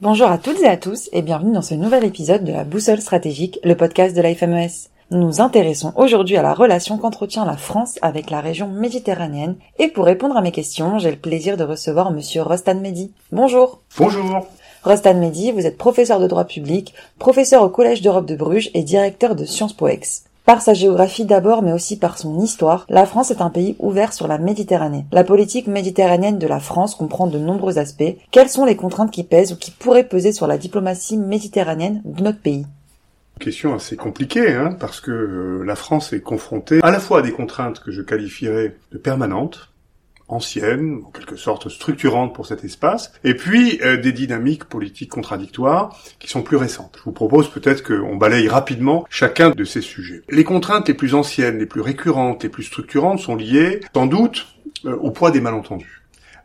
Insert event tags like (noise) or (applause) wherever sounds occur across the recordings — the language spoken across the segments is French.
Bonjour à toutes et à tous et bienvenue dans ce nouvel épisode de la Boussole stratégique, le podcast de la FMES. Nous nous intéressons aujourd'hui à la relation qu'entretient la France avec la région méditerranéenne et pour répondre à mes questions, j'ai le plaisir de recevoir monsieur Rostan Mehdi. Bonjour. Bonjour. Rostan Mehdi, vous êtes professeur de droit public, professeur au Collège d'Europe de Bruges et directeur de Sciences Po par sa géographie d'abord, mais aussi par son histoire, la France est un pays ouvert sur la Méditerranée. La politique méditerranéenne de la France comprend de nombreux aspects. Quelles sont les contraintes qui pèsent ou qui pourraient peser sur la diplomatie méditerranéenne de notre pays? Question assez compliquée, hein, parce que euh, la France est confrontée à la fois à des contraintes que je qualifierais de permanentes, ancienne, en quelque sorte structurante pour cet espace, et puis euh, des dynamiques politiques contradictoires qui sont plus récentes. Je vous propose peut-être qu'on balaye rapidement chacun de ces sujets. Les contraintes les plus anciennes, les plus récurrentes, les plus structurantes sont liées sans doute euh, au poids des malentendus.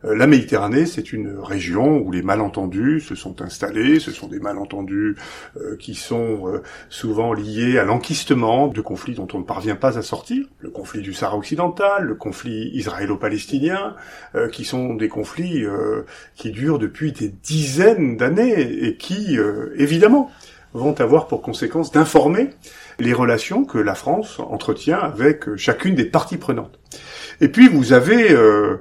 Euh, la Méditerranée, c'est une région où les malentendus se sont installés. Ce sont des malentendus euh, qui sont euh, souvent liés à l'enquistement de conflits dont on ne parvient pas à sortir. Le conflit du Sahara occidental, le conflit israélo-palestinien, qui sont des conflits qui durent depuis des dizaines d'années et qui, évidemment, vont avoir pour conséquence d'informer les relations que la France entretient avec chacune des parties prenantes. Et puis vous avez euh,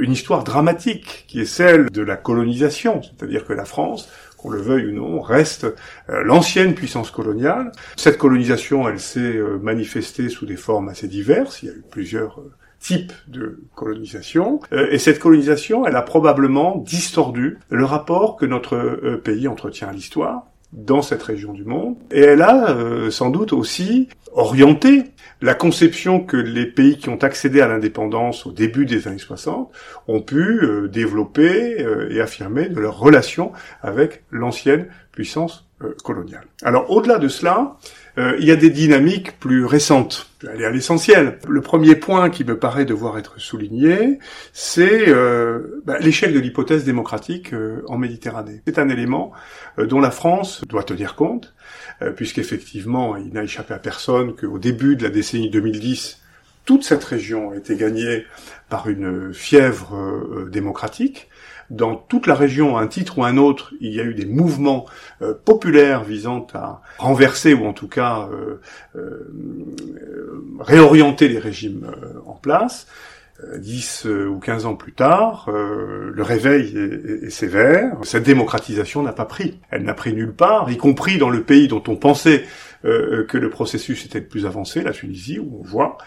une histoire dramatique qui est celle de la colonisation, c'est-à-dire que la France, qu'on le veuille ou non, reste euh, l'ancienne puissance coloniale. Cette colonisation, elle s'est euh, manifestée sous des formes assez diverses. Il y a eu plusieurs types de colonisation. et cette colonisation, elle a probablement distordu le rapport que notre pays entretient à l'histoire dans cette région du monde. Et elle a sans doute aussi orienté la conception que les pays qui ont accédé à l'indépendance au début des années 60 ont pu euh, développer euh, et affirmer de leur relation avec l'ancienne puissance euh, coloniale. Alors au-delà de cela, il y a des dynamiques plus récentes. Je vais aller à l'essentiel. Le premier point qui me paraît devoir être souligné, c'est bah, l'échec de l'hypothèse démocratique en Méditerranée. C'est un élément dont la France doit tenir compte euh, puisqu'effectivement, il n'a échappé à personne qu'au début de la décennie 2010, toute cette région a été gagnée par une fièvre euh, démocratique. Dans toute la région, un titre ou un autre, il y a eu des mouvements euh, populaires visant à renverser ou en tout cas réorienter les régimes en place. 10 euh, ou 15 ans plus tard, euh, le réveil est, sévère. Cette démocratisation n'a pas pris. Elle n'a pris nulle part, y compris dans le pays dont on pensait euh, que le processus était le plus avancé, la Tunisie, où on voit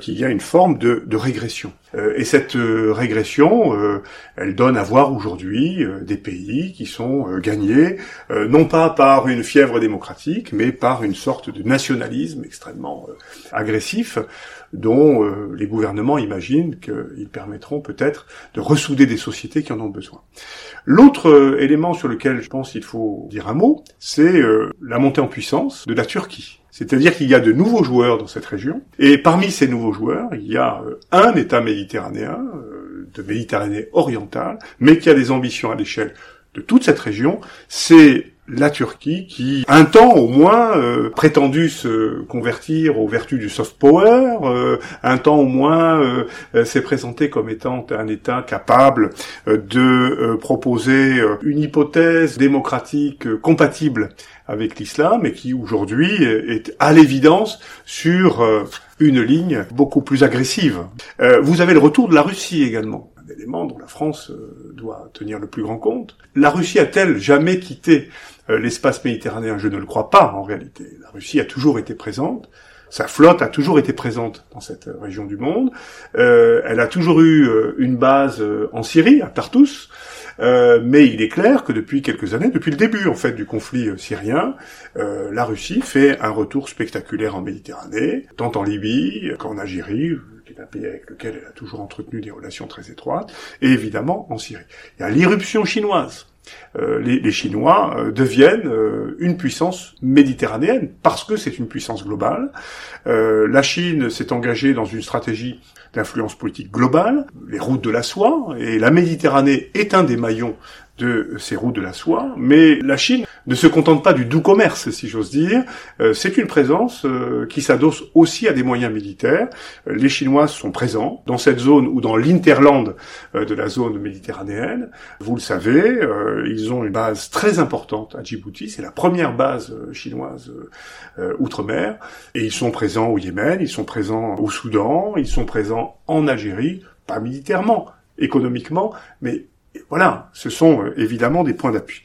qu'il y a une forme de, de régression. et cette régression, elle donne à voir aujourd'hui des pays qui sont gagnés, non pas par une fièvre démocratique, mais par une sorte de nationalisme extrêmement agressif dont euh, les gouvernements imaginent qu'ils permettront peut-être de ressouder des sociétés qui en ont besoin. L'autre euh, élément sur lequel je pense qu'il faut dire un mot, c'est euh, la montée en puissance de la Turquie. C'est-à-dire qu'il y a de nouveaux joueurs dans cette région, et parmi ces nouveaux joueurs, il y a un État méditerranéen, de Méditerranée orientale, mais qui a des ambitions à l'échelle de toute cette région, c'est la Turquie qui, un temps au moins, euh, prétendu se convertir aux vertus du soft power, euh, un temps au moins euh, s'est présenté comme étant un État capable de proposer une hypothèse démocratique compatible avec l'islam et qui aujourd'hui est à l'évidence sur une ligne beaucoup plus agressive. vous avez le retour de la Russie également un élément dont la France doit tenir le plus grand compte. La Russie a-t-elle jamais quitté euh, l'espace méditerranéen, je ne le crois pas en réalité. La Russie a toujours été présente, sa flotte a toujours été présente dans cette région du monde, euh, elle a toujours eu euh, une base en Syrie, à Tartus, mais il est clair que depuis quelques années, depuis le début en fait du conflit syrien, la Russie fait un retour spectaculaire en Méditerranée, tant en Libye qu'en Algérie, qui est un pays avec lequel elle a toujours entretenu des relations très étroites, et évidemment en Syrie. Il y a l'irruption chinoise euh, les, Chinois euh, deviennent euh, une puissance méditerranéenne parce que c'est une puissance globale. la Chine s'est engagée dans une stratégie d'influence politique globale, les routes de la soie, et la Méditerranée est un des maillons de ces routes de la soie, mais la Chine ne se contente pas du doux commerce, si j'ose dire. Euh, c'est une présence euh, qui s'adosse aussi à des moyens militaires. Euh, les Chinois sont présents dans cette zone ou dans l'interland de la zone méditerranéenne. Vous le savez, ils ont une base très importante à Djibouti. C'est la première base chinoise outre-mer. Et ils sont présents au Yémen, ils sont présents au Soudan, ils sont présents en Algérie, pas militairement, économiquement, mais voilà, ce sont euh, évidemment des points d'appui.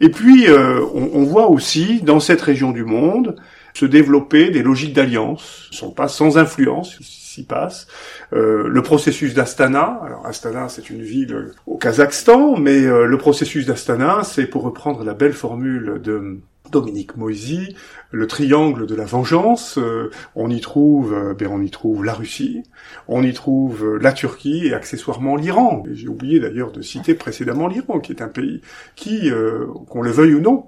Et puis, euh, on, voit aussi dans cette région du monde se développer des logiques d'alliance, ne sont pas sans influence, s'y passe. Euh, le processus d'Astana, alors Astana c'est une ville au Kazakhstan, mais le processus d'Astana, c'est pour reprendre la belle formule de Dominique Moisy, le triangle de la vengeance, euh, on y trouve, euh, ben on y trouve la Russie, on y trouve euh, la Turquie et accessoirement l'Iran. J'ai oublié d'ailleurs de citer précédemment l'Iran, qui est un pays qui, qu'on le veuille ou non,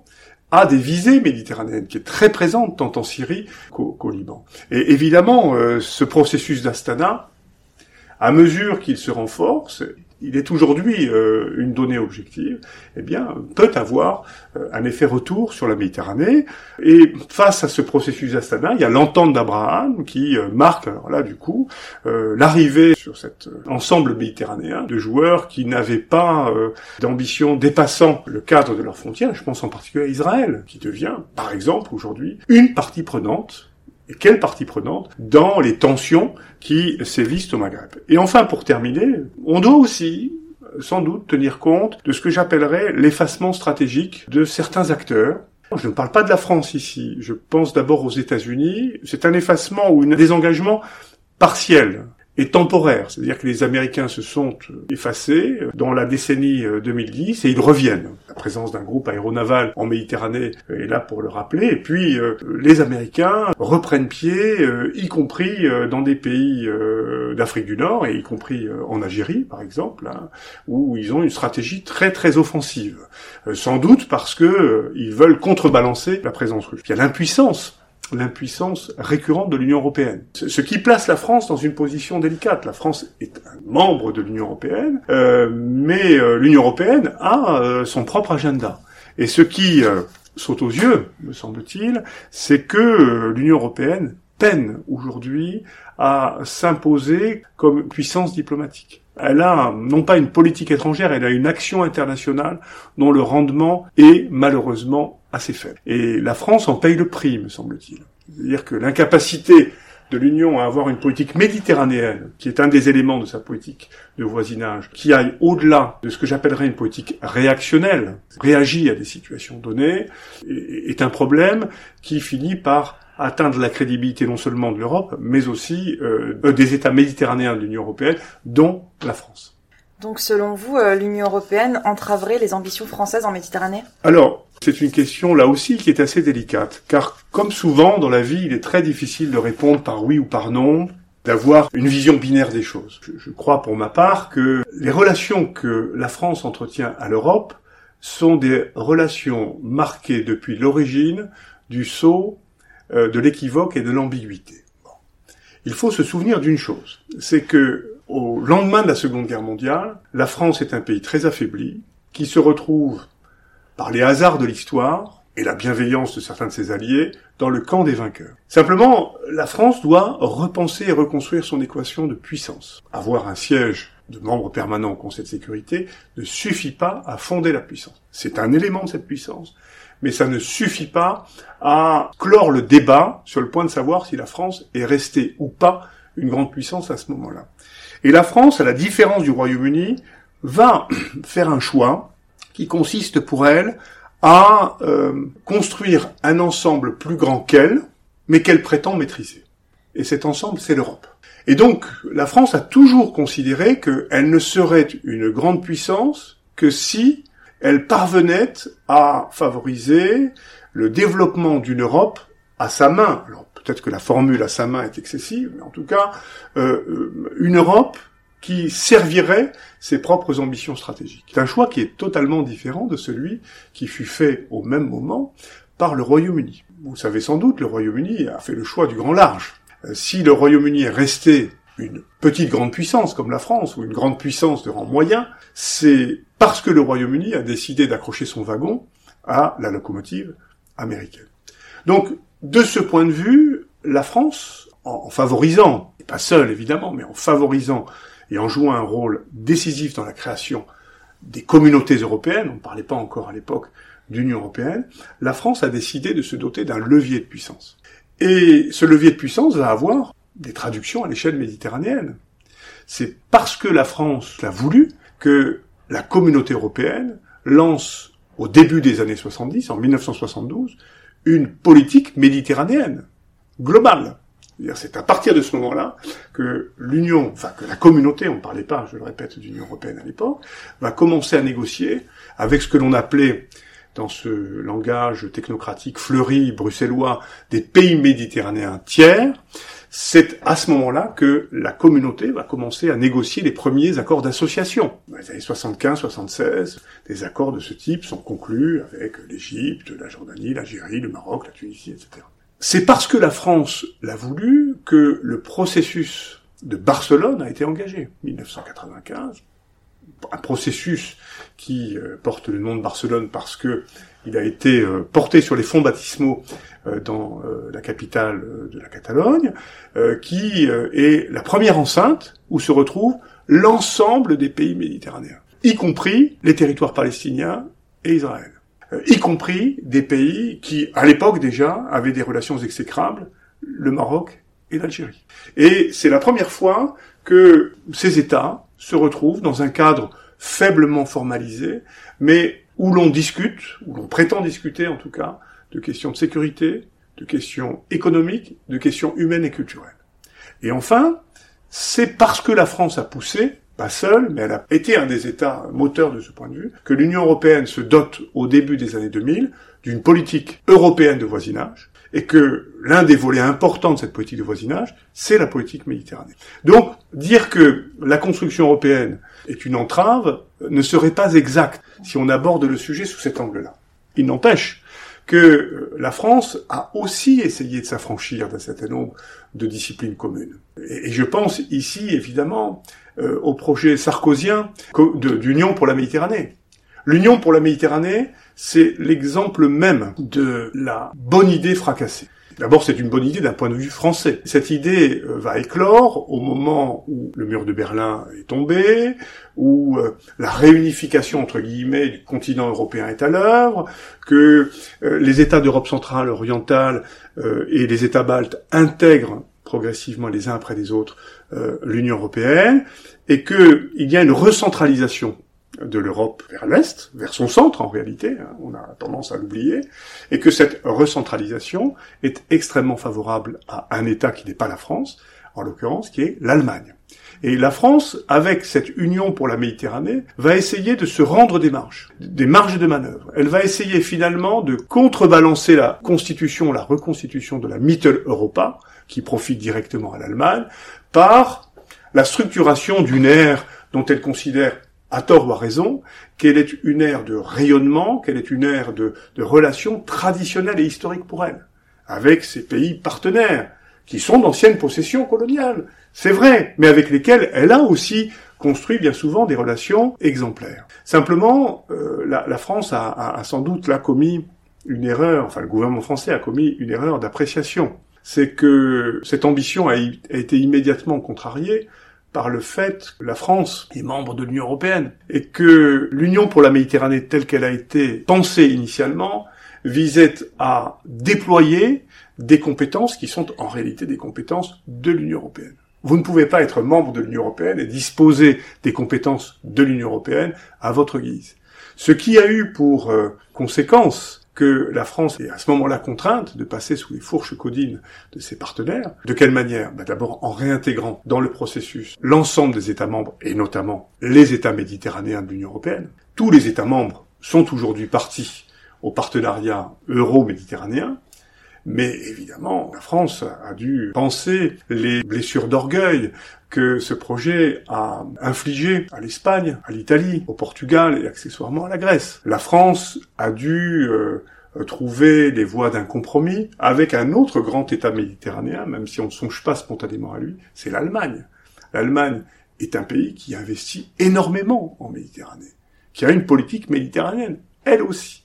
a des visées méditerranéennes, qui est très présente tant en Syrie qu'au Liban. Et évidemment, ce processus d'Astana, à mesure qu'il se renforce, il est aujourd'hui euh, une donnée objective, eh bien, peut avoir euh, un effet retour sur la Méditerranée. Et face à ce processus d'Astana, il y a l'entente d'Abraham qui euh, marque, alors là, du coup, l'arrivée sur cet ensemble méditerranéen de joueurs qui n'avaient pas d'ambition dépassant le cadre de leurs frontières. Je pense en particulier à Israël, qui devient, par exemple, aujourd'hui, une partie prenante quelle partie prenante dans les tensions qui sévissent au Maghreb. Et enfin, pour terminer, on doit aussi sans doute tenir compte de ce que j'appellerais l'effacement stratégique de certains acteurs. Je ne parle pas de la France ici, je pense d'abord aux États-Unis. C'est un effacement ou un désengagement partiel et temporaire, c'est-à-dire que les Américains se sont euh, effacés euh, dans la décennie 2010 euh, et ils reviennent. La présence d'un groupe aéronaval en Méditerranée est là pour le rappeler. Et puis les Américains reprennent pied, y compris dans des pays d'Afrique du Nord et y compris en Algérie, par exemple, hein, où ils ont une stratégie très très offensive, sans doute parce que ils veulent contrebalancer la présence russe. Il y a l'impuissance l'impuissance récurrente de l'Union européenne. Ce qui place la France dans une position délicate. La France est un membre de l'Union européenne, euh, mais euh, l'Union européenne a euh, son propre agenda. Et ce qui saute aux yeux, me semble-t-il, c'est que l'Union européenne peine aujourd'hui à s'imposer comme puissance diplomatique. Elle a non pas une politique étrangère, elle a une action internationale dont le rendement est malheureusement assez faible. Et la France en paye le prix, me semble-t-il. C'est-à-dire que l'incapacité de l'Union à avoir une politique méditerranéenne, qui est un des éléments de sa politique de voisinage, qui aille au-delà de ce que j'appellerais une politique réactionnelle, réagit à des situations données, est un problème qui finit par atteindre la crédibilité non seulement de l'Europe, mais aussi euh, des États méditerranéens de l'Union européenne, dont la France. Donc selon vous, euh, l'Union européenne entraverait les ambitions françaises en Méditerranée? Alors, c'est une question là aussi qui est assez délicate, car comme souvent dans la vie, il est très difficile de répondre par oui ou par non, d'avoir une vision binaire des choses. Je, je crois pour ma part que les relations que la France entretient à l'Europe sont des relations marquées depuis l'origine du saut euh, de l'équivoque et de l'ambiguïté. Il faut se souvenir d'une chose, c'est que au lendemain de la Seconde Guerre mondiale, la France est un pays très affaibli, qui se retrouve, par les hasards de l'histoire et la bienveillance de certains de ses alliés, dans le camp des vainqueurs. Simplement, la France doit repenser et reconstruire son équation de puissance. Avoir un siège de membres permanents au Conseil de sécurité ne suffit pas à fonder la puissance. C'est un élément de cette puissance, mais ça ne suffit pas à clore le débat sur le point de savoir si la France est restée ou pas une grande puissance à ce moment-là. Et la France, à la différence du Royaume-Uni, va (clears throat) faire un choix qui consiste pour elle à euh, construire un ensemble plus grand qu'elle, mais qu'elle prétend maîtriser. Et cet ensemble, c'est l'Europe. Et donc, la France a toujours considéré qu'elle ne serait une grande puissance que si elle parvenait à favoriser le développement d'une Europe à sa main. Alors peut-être que la formule à sa main est excessive, mais en tout cas, euh, euh, une Europe qui servirait ses propres ambitions stratégiques. C'est un choix qui est totalement différent de celui qui fut fait au même moment par le Royaume-Uni. Vous savez sans doute, le Royaume-Uni a fait le choix du grand large. Euh, si le Royaume-Uni est resté une petite grande puissance comme la France ou une grande puissance de rang moyen, c'est parce que le Royaume-Uni a décidé d'accrocher son wagon à la locomotive américaine. Donc, de ce point de vue, la France, en, favorisant, et pas seule évidemment, mais en favorisant et en jouant un rôle décisif dans la création des communautés européennes, on ne parlait pas encore à l'époque d'Union européenne, la France a décidé de se doter d'un levier de puissance. Et ce levier de puissance va avoir des traductions à l'échelle méditerranéenne. C'est parce que la France l'a voulu que la communauté européenne lance au début des années 70, en 1972, une politique méditerranéenne, globale. C'est à partir de ce moment-là que l'Union, enfin que la communauté, on ne parlait pas, je le répète, d'Union européenne à l'époque, va commencer à négocier avec ce que l'on appelait dans ce langage technocratique fleuri bruxellois des pays méditerranéens tiers, c'est à ce moment-là que la communauté va commencer à négocier les premiers accords d'association. Dans les années 75-76, des accords de ce type sont conclus avec l'Égypte, la Jordanie, l'Algérie, le Maroc, la Tunisie, etc. C'est parce que la France l'a voulu que le processus de Barcelone a été engagé. 1995, un processus qui euh, porte le nom de Barcelone parce que il a été euh, porté sur les fonds baptismaux euh, dans la capitale de la Catalogne, qui est la première enceinte où se retrouve l'ensemble des pays méditerranéens, y compris les territoires palestiniens et Israël, y compris des pays qui, à l'époque déjà, avaient des relations exécrables, le Maroc et l'Algérie. Et c'est la première fois que ces États se retrouvent dans un cadre faiblement formalisé, mais où l'on discute, où l'on prétend discuter en tout cas, de questions de sécurité, de questions économiques, de questions humaines et culturelles. Et enfin, c'est parce que la France a poussé, pas seule, mais elle a été un des États moteurs de ce point de vue, que l'Union européenne se dote au début des années 2000 d'une politique européenne de voisinage, et que l'un des volets importants de cette politique de voisinage, c'est la politique méditerranéenne. Donc, dire que la construction européenne est une entrave ne serait pas exact si on aborde le sujet sous cet angle-là. Il n'empêche que la France a aussi essayé de s'affranchir d'un certain nombre de disciplines communes. Et, je pense ici, évidemment, euh, au projet sarkozien d'Union pour la Méditerranée. L'Union pour la Méditerranée, c'est l'exemple même de la bonne idée fracassée. D'abord, c'est une bonne idée d'un point de vue français. Cette idée euh, va éclore au moment où le mur de Berlin est tombé, où euh, la réunification entre guillemets du continent européen est à l'œuvre, que euh, les États d'Europe centrale, orientale et les États baltes intègrent progressivement les uns après les autres l'Union européenne, et qu'il y a une recentralisation de l'Europe vers l'Est, vers son centre en réalité, hein, on a tendance à l'oublier, et que cette recentralisation est extrêmement favorable à un État qui n'est pas la France, en l'occurrence qui est l'Allemagne. Et la France, avec cette union pour la Méditerranée, va essayer de se rendre des marges, des marges de manœuvre. Elle va essayer finalement de contrebalancer la constitution, la reconstitution de la Mitteleuropa, qui profite directement à l'Allemagne, par la structuration d'une ère dont elle considère à tort ou à raison, qu'elle est une ère de rayonnement, qu'elle est une ère de, relations traditionnelles et historiques pour elle, avec ses pays partenaires, qui sont d'anciennes possessions coloniales. C'est vrai, mais avec lesquels elle a aussi construit bien souvent des relations exemplaires. Simplement, euh, la, France a, a, sans doute là commis une erreur, enfin le gouvernement français a commis une erreur d'appréciation. C'est que cette ambition a, a été immédiatement contrariée par le fait que la France est membre de l'Union européenne et que l'Union pour la Méditerranée telle qu'elle a été pensée initialement visait à déployer des compétences qui sont en réalité des compétences de l'Union européenne. Vous ne pouvez pas être membre de l'Union européenne et disposer des compétences de l'Union européenne à votre guise. Ce qui a eu pour euh, conséquence que la France est à ce moment-là contrainte de passer sous les fourches codines de ses partenaires. De quelle manière? Bah D'abord en réintégrant dans le processus l'ensemble des États membres, et notamment les États méditerranéens de l'Union européenne. Tous les États membres sont aujourd'hui partis au partenariat euro-méditerranéen, mais évidemment, la France a dû penser les blessures d'orgueil que ce projet a infligé à l'Espagne, à l'Italie, au Portugal et accessoirement à la Grèce. La France a dû euh, trouver les voies d'un compromis avec un autre grand État méditerranéen, même si on ne songe pas spontanément à lui, c'est l'Allemagne. L'Allemagne est un pays qui investit énormément en Méditerranée, qui a une politique méditerranéenne, elle aussi.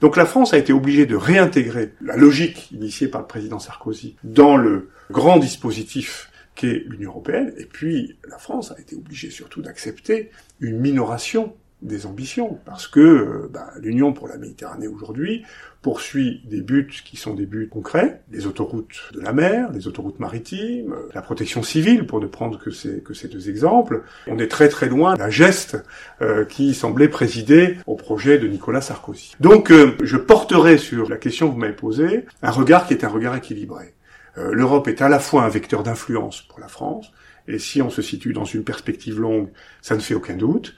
Donc la France a été obligée de réintégrer la logique initiée par le président Sarkozy dans le grand dispositif qu'est l'Union européenne, et puis la France a été obligée surtout d'accepter une minoration des ambitions, parce que euh, bah, l'Union pour la Méditerranée aujourd'hui poursuit des buts qui sont des buts concrets, les autoroutes de la mer, les autoroutes maritimes, la protection civile, pour ne prendre que ces, deux exemples. On est très très loin d'un geste euh, qui semblait présider au projet de Nicolas Sarkozy. Donc euh, je porterai sur la question que vous m'avez posée un regard qui est un regard équilibré. L'Europe est à la fois un vecteur d'influence pour la France, et si on se situe dans une perspective longue, ça ne fait aucun doute.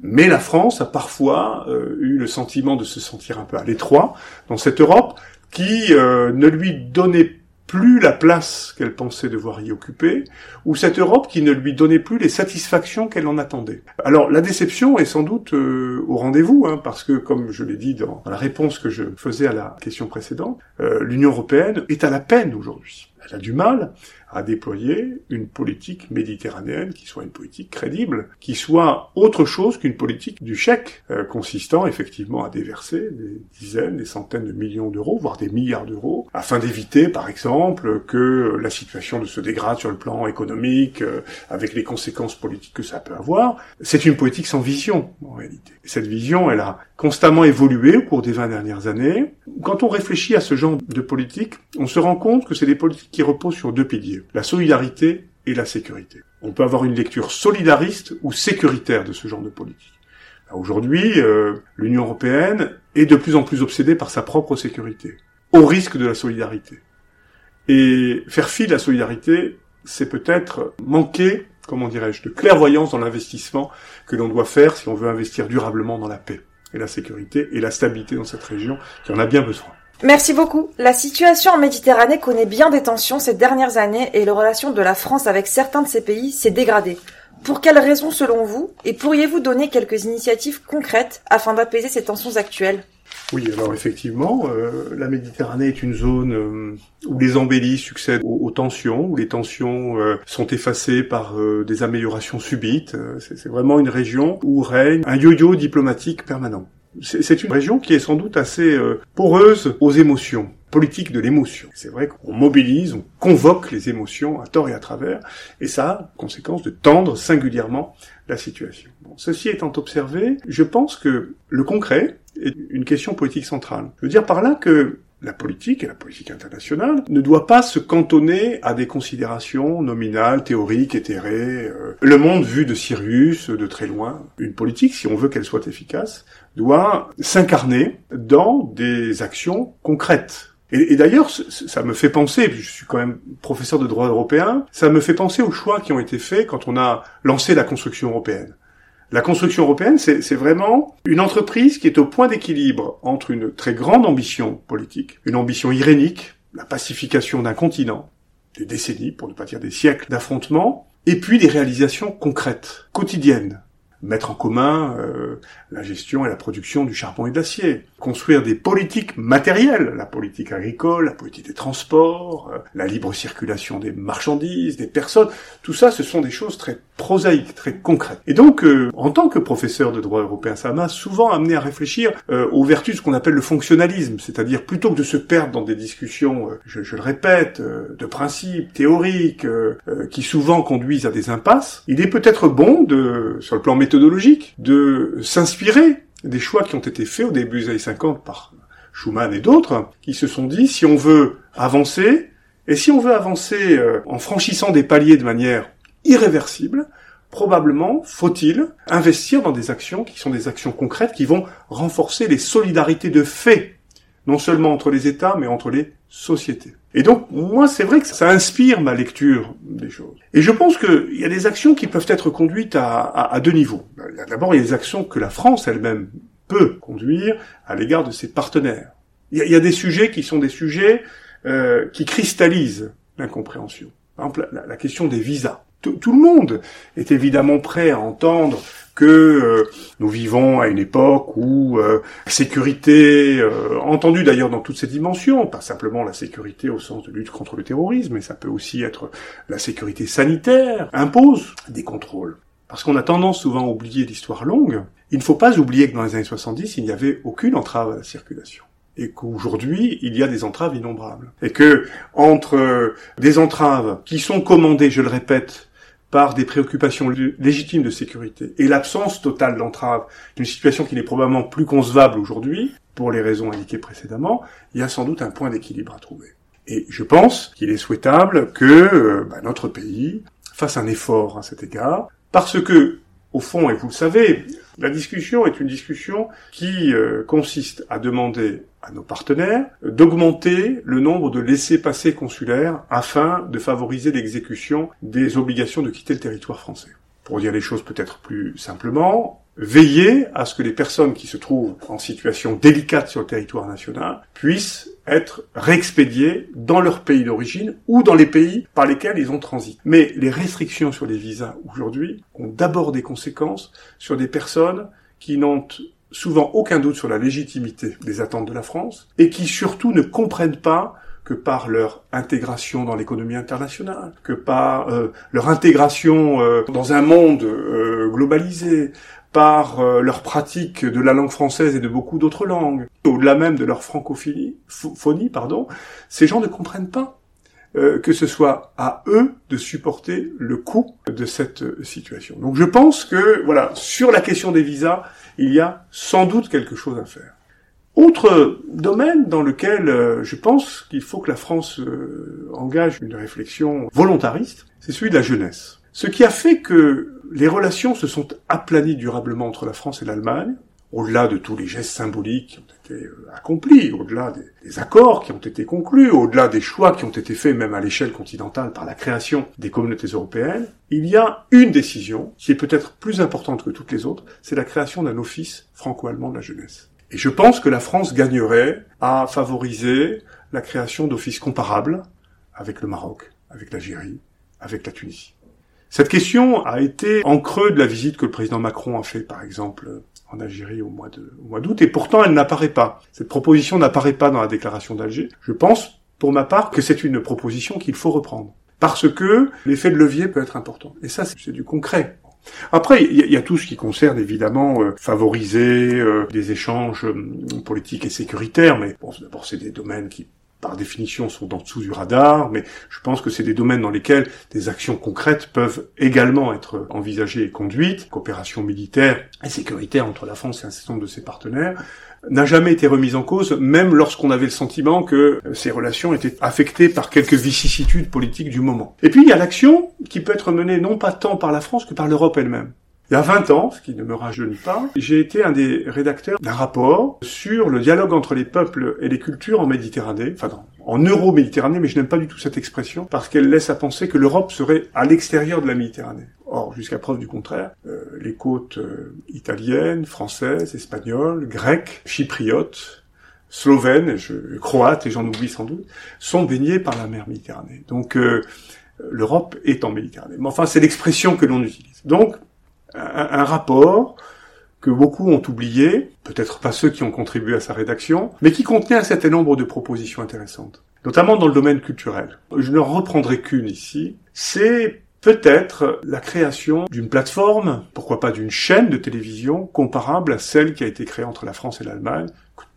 Mais la France a parfois euh, eu le sentiment de se sentir un peu à l'étroit dans cette Europe qui euh, ne lui donnait plus la place qu'elle pensait devoir y occuper, ou cette Europe qui ne lui donnait plus les satisfactions qu'elle en attendait. Alors la déception est sans doute euh, au rendez-vous, hein, parce que comme je l'ai dit dans, la réponse que je faisais à la question précédente, l'Union européenne est à la peine aujourd'hui. Elle a du mal à déployer une politique méditerranéenne qui soit une politique crédible, qui soit autre chose qu'une politique du chèque, euh, consistant effectivement à déverser des dizaines, des centaines de millions d'euros, voire des milliards d'euros, afin d'éviter, par exemple, que la situation ne se dégrade sur le plan économique, euh, avec les conséquences politiques que ça peut avoir. C'est une politique sans vision, en réalité. Cette vision, elle a constamment évolué au cours des 20 dernières années. Quand on réfléchit à ce genre de politique, on se rend compte que c'est des politiques qui reposent sur deux piliers, la solidarité et la sécurité. On peut avoir une lecture solidariste ou sécuritaire de ce genre de politique. Aujourd'hui, euh, l'Union européenne est de plus en plus obsédée par sa propre sécurité, au risque de la solidarité. Et faire fi de la solidarité, c'est peut-être manquer, comment dirais-je, de clairvoyance dans l'investissement que l'on doit faire si on veut investir durablement dans la paix et la sécurité et la stabilité dans cette région qui en a bien besoin. Merci beaucoup. La situation en Méditerranée connaît bien des tensions ces dernières années et la relation de la France avec certains de ces pays s'est dégradée. Pour quelles raisons selon vous? Et pourriez-vous donner quelques initiatives concrètes afin d'apaiser ces tensions actuelles? Oui, alors effectivement, euh, la Méditerranée est une zone euh, où les embellis succèdent aux, tensions, où les tensions euh, sont effacées par des améliorations subites. C'est vraiment une région où règne un yo-yo diplomatique permanent. C'est une région qui est sans doute assez poreuse aux émotions politique de l'émotion. C'est vrai qu'on mobilise, on convoque les émotions à tort et à travers, et ça a conséquence de tendre singulièrement la situation. ceci étant observé, je pense que le concret, est une question politique centrale. Je veux dire par là que la politique et la politique internationale ne doit pas se cantonner à des considérations nominales, théoriques, éthérées. Euh, le monde vu de Sirius, de très loin. Une politique, si on veut qu'elle soit efficace, doit s'incarner dans des actions concrètes. Et, et d'ailleurs, ça me fait penser, je suis quand même professeur de droit européen, ça me fait penser aux choix qui ont été faits quand on a lancé la construction européenne. La construction européenne, c'est vraiment une entreprise qui est au point d'équilibre entre une très grande ambition politique, une ambition irénique, la pacification d'un continent, des décennies, pour ne pas dire des siècles d'affrontements, et puis des réalisations concrètes, quotidiennes, mettre en commun euh, la gestion et la production du charbon et de l'acier, construire des politiques matérielles, la politique agricole, la politique des transports, euh, la libre circulation des marchandises, des personnes, tout ça ce sont des choses très prosaïques, très concrètes. Et donc, euh, en tant que professeur de droit européen, ça m'a souvent amené à réfléchir aux vertus de ce qu'on appelle le fonctionnalisme, c'est-à-dire plutôt que de se perdre dans des discussions, je, je, le répète, de principes théoriques, qui souvent conduisent à des impasses, il est peut-être bon de, sur le plan méthodologique, de s'inspirer des choix qui ont été faits au début des années 50 par Schuman et d'autres, qui se sont dit, si on veut avancer, et si on veut avancer euh, en franchissant des paliers de manière irréversible, probablement faut-il investir dans des actions qui sont des actions concrètes qui vont renforcer les solidarités de fait, non seulement entre les États, mais entre les sociétés. Et donc, moi, c'est vrai que ça inspire ma lecture des choses. Et je pense qu'il y a des actions qui peuvent être conduites à, deux niveaux. D'abord, il y a des actions que la France elle-même peut conduire à l'égard de ses partenaires. Il y, a, des sujets qui sont des sujets euh, qui cristallisent l'incompréhension. Par exemple, la, question des visas. Tout le monde est évidemment prêt à entendre que euh, nous vivons à une époque où euh, sécurité, euh, entendue d'ailleurs dans toutes ses dimensions, pas simplement la sécurité au sens de lutte contre le terrorisme, mais ça peut aussi être la sécurité sanitaire, impose des contrôles. Parce qu'on a tendance souvent à oublier l'histoire longue, il ne faut pas oublier que dans les années 70, il n'y avait aucune entrave à la circulation. Et qu'aujourd'hui il y a des entraves innombrables. Et que entre des entraves qui sont commandées, je le répète, par des préoccupations légitimes de sécurité et l'absence totale d'entrave, d'une situation qui n'est probablement plus concevable aujourd'hui, pour les raisons indiquées précédemment, il y a sans doute un point d'équilibre à trouver. Et je pense qu'il est souhaitable que euh, bah, notre pays fasse un effort à cet égard, parce que, au fond, et vous le savez, la discussion est une discussion qui euh, consiste à demander à nos partenaires d'augmenter le nombre de laissés-passer consulaires afin de favoriser l'exécution des obligations de quitter le territoire français. Pour dire les choses peut-être plus simplement, veiller à ce que les personnes qui se trouvent en situation délicate sur le territoire national puissent être réexpédiées dans leur pays d'origine ou dans les pays par lesquels ils ont transit. Mais les restrictions sur les visas aujourd'hui ont d'abord des conséquences sur des personnes qui n'ont souvent aucun doute sur la légitimité des attentes de la France, et qui surtout ne comprennent pas que par leur intégration dans l'économie internationale, que par euh, leur intégration euh, dans un monde euh, globalisé, par leur pratique de la langue française et de beaucoup d'autres langues, au-delà même de leur francophonie, phonie, pardon, ces gens ne comprennent pas que ce soit à eux de supporter le coût de cette situation. Donc je pense que, voilà, sur la question des visas, il y a sans doute quelque chose à faire. Autre domaine dans lequel euh, je pense qu'il faut que la France euh, engage une réflexion volontariste, c'est celui de la jeunesse. Ce qui a fait que les relations se sont aplanies durablement entre la France et l'Allemagne, au-delà de tous les gestes symboliques qui ont été euh, accomplis, au-delà des, accords qui ont été conclus, au-delà des choix qui ont été faits même à l'échelle continentale par la création des communautés européennes, il y a une décision qui est peut-être plus importante que toutes les autres, c'est la création d'un office franco-allemand de la jeunesse. Et je pense que la France gagnerait à favoriser la création d'offices comparables avec le Maroc, avec l'Algérie, avec la Tunisie. Cette question a été en creux de la visite que le président Macron a fait, par exemple, en Algérie au mois d'août, et pourtant elle n'apparaît pas. Cette proposition n'apparaît pas dans la déclaration d'Alger. Je pense, pour ma part, que c'est une proposition qu'il faut reprendre. Parce que l'effet de levier peut être important. Et ça, c'est du concret. Après, il y, a tout ce qui concerne évidemment euh, favoriser euh, des échanges euh, politiques et sécuritaires, mais bon, d'abord c'est des domaines qui par définition sont en dessous du radar, mais je pense que c'est des domaines dans lesquels des actions concrètes peuvent également être envisagées et conduites. Coopération militaire et sécuritaire entre la France et un certain nombre de ses partenaires n'a jamais été remise en cause, même lorsqu'on avait le sentiment que ces relations étaient affectées par quelques vicissitudes politiques du moment. Et puis il y a l'action qui peut être menée non pas tant par la France que par l'Europe elle-même. Il y a 20 ans, ce qui ne me rajeunit pas, j'ai été un des rédacteurs d'un rapport sur le dialogue entre les peuples et les cultures en Méditerranée, enfin en euro-Méditerranée, mais je n'aime pas du tout cette expression, parce qu'elle laisse à penser que l'Europe serait à l'extérieur de la Méditerranée. Or, jusqu'à preuve du contraire, euh, les côtes euh, italiennes, françaises, espagnoles, grecques, chypriotes, slovènes, je, croates, et j'en oublie sans doute, sont baignées par la mer Méditerranée. Donc, euh, l'Europe est en Méditerranée. Mais enfin, c'est l'expression que l'on utilise. Donc, un, rapport que beaucoup ont oublié, peut-être pas ceux qui ont contribué à sa rédaction, mais qui contenait un certain nombre de propositions intéressantes, notamment dans le domaine culturel. Je ne reprendrai qu'une ici, c'est peut-être la création d'une plateforme, pourquoi pas d'une chaîne de télévision comparable à celle qui a été créée entre la France et l'Allemagne,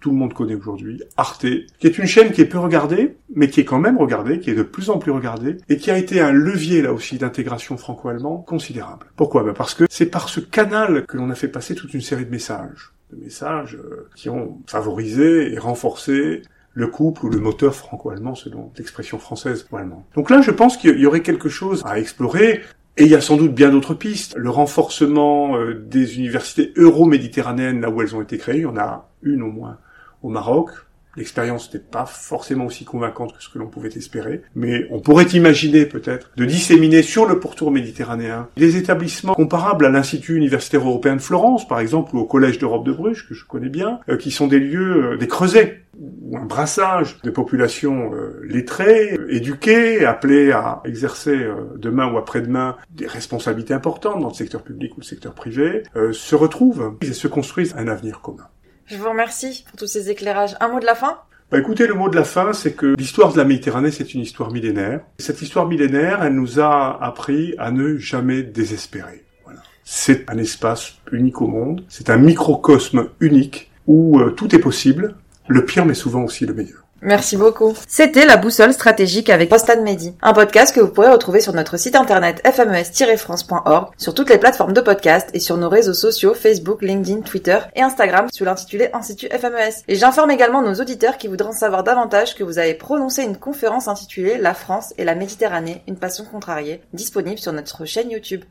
tout le monde connaît aujourd'hui, Arte, qui est une chaîne qui est peu regardée, mais qui est quand même regardée, qui est de plus en plus regardée, et qui a été un levier là aussi d'intégration franco-allemand considérable. Pourquoi? Ben Parce que c'est par ce canal que l'on a fait passer toute une série de messages, de messages euh, qui ont favorisé et renforcé le couple ou le moteur franco-allemand selon l'expression française ou allemande. Donc là, je pense qu'il y aurait quelque chose à explorer. Et il y a sans doute bien d'autres pistes. Le renforcement euh, des universités euro-méditerranéennes, là où elles ont été créées, il y en a une au moins au Maroc. L'expérience n'était pas forcément aussi convaincante que ce que l'on pouvait espérer, mais on pourrait imaginer peut-être de disséminer sur le pourtour méditerranéen des établissements comparables à l'Institut universitaire européen de Florence, par exemple, ou au Collège d'Europe de Bruges, que je connais bien, euh, qui sont des lieux, euh, des creusets ou un brassage de populations euh, lettrées, éduquées, appelées à exercer demain ou après-demain des responsabilités importantes dans le secteur public ou le secteur privé, se retrouvent et se construisent un avenir commun. Je vous remercie pour tous ces éclairages. Un mot de la fin? Bah écoutez, le mot de la fin, c'est que l'histoire de la Méditerranée, c'est une histoire millénaire. Cette histoire millénaire, elle nous a appris à ne jamais désespérer. Voilà. C'est un espace unique au monde, c'est un microcosme unique où euh, tout est possible, le pire mais souvent aussi le meilleur. Merci beaucoup. C'était la boussole stratégique avec Postan Medi, un podcast que vous pourrez retrouver sur notre site internet fmes-france.org, sur toutes les plateformes de podcast et sur nos réseaux sociaux Facebook, LinkedIn, Twitter et Instagram sous l'intitulé Institut FMES. Et j'informe également nos auditeurs qui voudront savoir davantage que vous avez prononcé une conférence intitulée La France et la Méditerranée, une passion contrariée, disponible sur notre chaîne YouTube.